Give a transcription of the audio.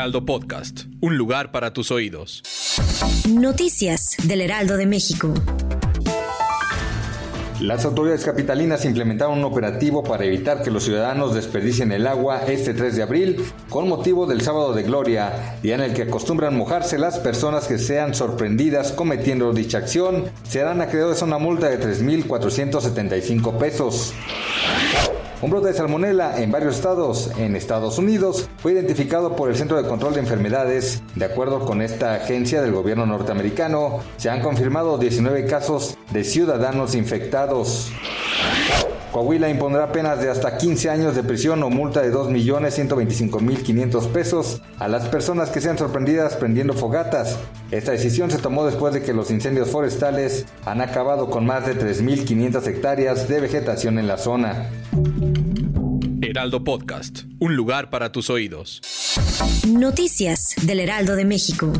Heraldo Podcast, un lugar para tus oídos. Noticias del Heraldo de México. Las autoridades capitalinas implementaron un operativo para evitar que los ciudadanos desperdicien el agua este 3 de abril con motivo del sábado de gloria, día en el que acostumbran mojarse las personas que sean sorprendidas cometiendo dicha acción, serán acreedores a una multa de 3.475 pesos. Un brote de salmonela en varios estados en Estados Unidos fue identificado por el Centro de Control de Enfermedades. De acuerdo con esta agencia del gobierno norteamericano, se han confirmado 19 casos de ciudadanos infectados. Coahuila impondrá penas de hasta 15 años de prisión o multa de 2.125.500 pesos a las personas que sean sorprendidas prendiendo fogatas. Esta decisión se tomó después de que los incendios forestales han acabado con más de 3.500 hectáreas de vegetación en la zona. Heraldo Podcast, un lugar para tus oídos. Noticias del Heraldo de México.